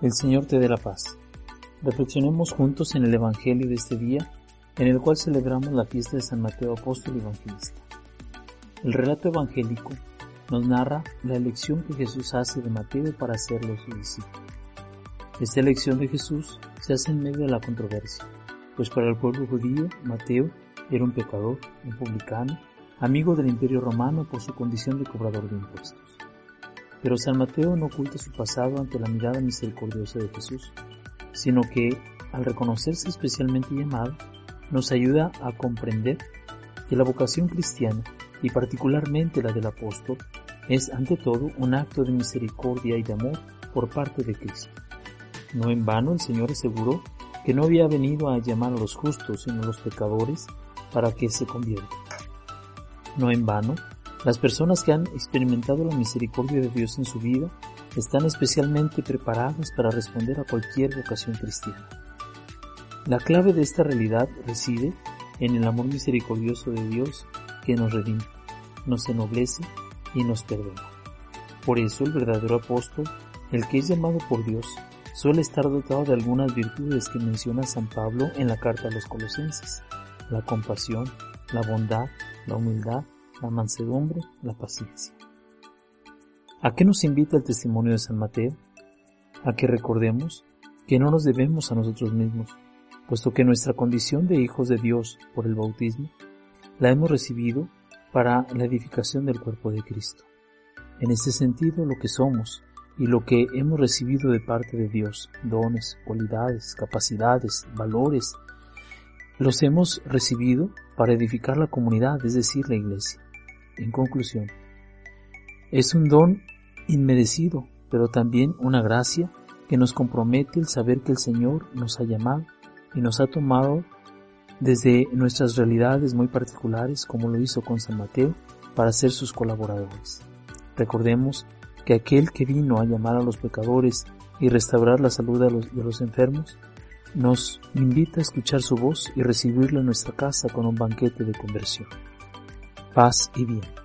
El Señor te dé la paz. Reflexionemos juntos en el Evangelio de este día, en el cual celebramos la fiesta de San Mateo Apóstol y Evangelista. El relato evangélico nos narra la elección que Jesús hace de Mateo para hacerlo su discípulo. Esta elección de Jesús se hace en medio de la controversia, pues para el pueblo judío, Mateo era un pecador, un publicano, amigo del imperio romano por su condición de cobrador de impuestos. Pero San Mateo no oculta su pasado ante la mirada misericordiosa de Jesús, sino que, al reconocerse especialmente llamado, nos ayuda a comprender que la vocación cristiana, y particularmente la del apóstol, es ante todo un acto de misericordia y de amor por parte de Cristo. No en vano el Señor aseguró que no había venido a llamar a los justos, sino a los pecadores, para que se conviertan. No en vano las personas que han experimentado la misericordia de Dios en su vida están especialmente preparadas para responder a cualquier vocación cristiana. La clave de esta realidad reside en el amor misericordioso de Dios que nos redime, nos ennoblece y nos perdona. Por eso el verdadero apóstol, el que es llamado por Dios, suele estar dotado de algunas virtudes que menciona San Pablo en la carta a los colosenses, la compasión, la bondad, la humildad, la mansedumbre, la paciencia. ¿A qué nos invita el testimonio de San Mateo? A que recordemos que no nos debemos a nosotros mismos, puesto que nuestra condición de hijos de Dios por el bautismo la hemos recibido para la edificación del cuerpo de Cristo. En este sentido, lo que somos y lo que hemos recibido de parte de Dios, dones, cualidades, capacidades, valores, los hemos recibido para edificar la comunidad, es decir, la iglesia. En conclusión, es un don inmerecido, pero también una gracia que nos compromete el saber que el Señor nos ha llamado y nos ha tomado desde nuestras realidades muy particulares, como lo hizo con San Mateo, para ser sus colaboradores. Recordemos que aquel que vino a llamar a los pecadores y restaurar la salud de los, enfermos, nos invita a escuchar su voz y recibirlo en nuestra casa con un banquete de conversión paz y bien.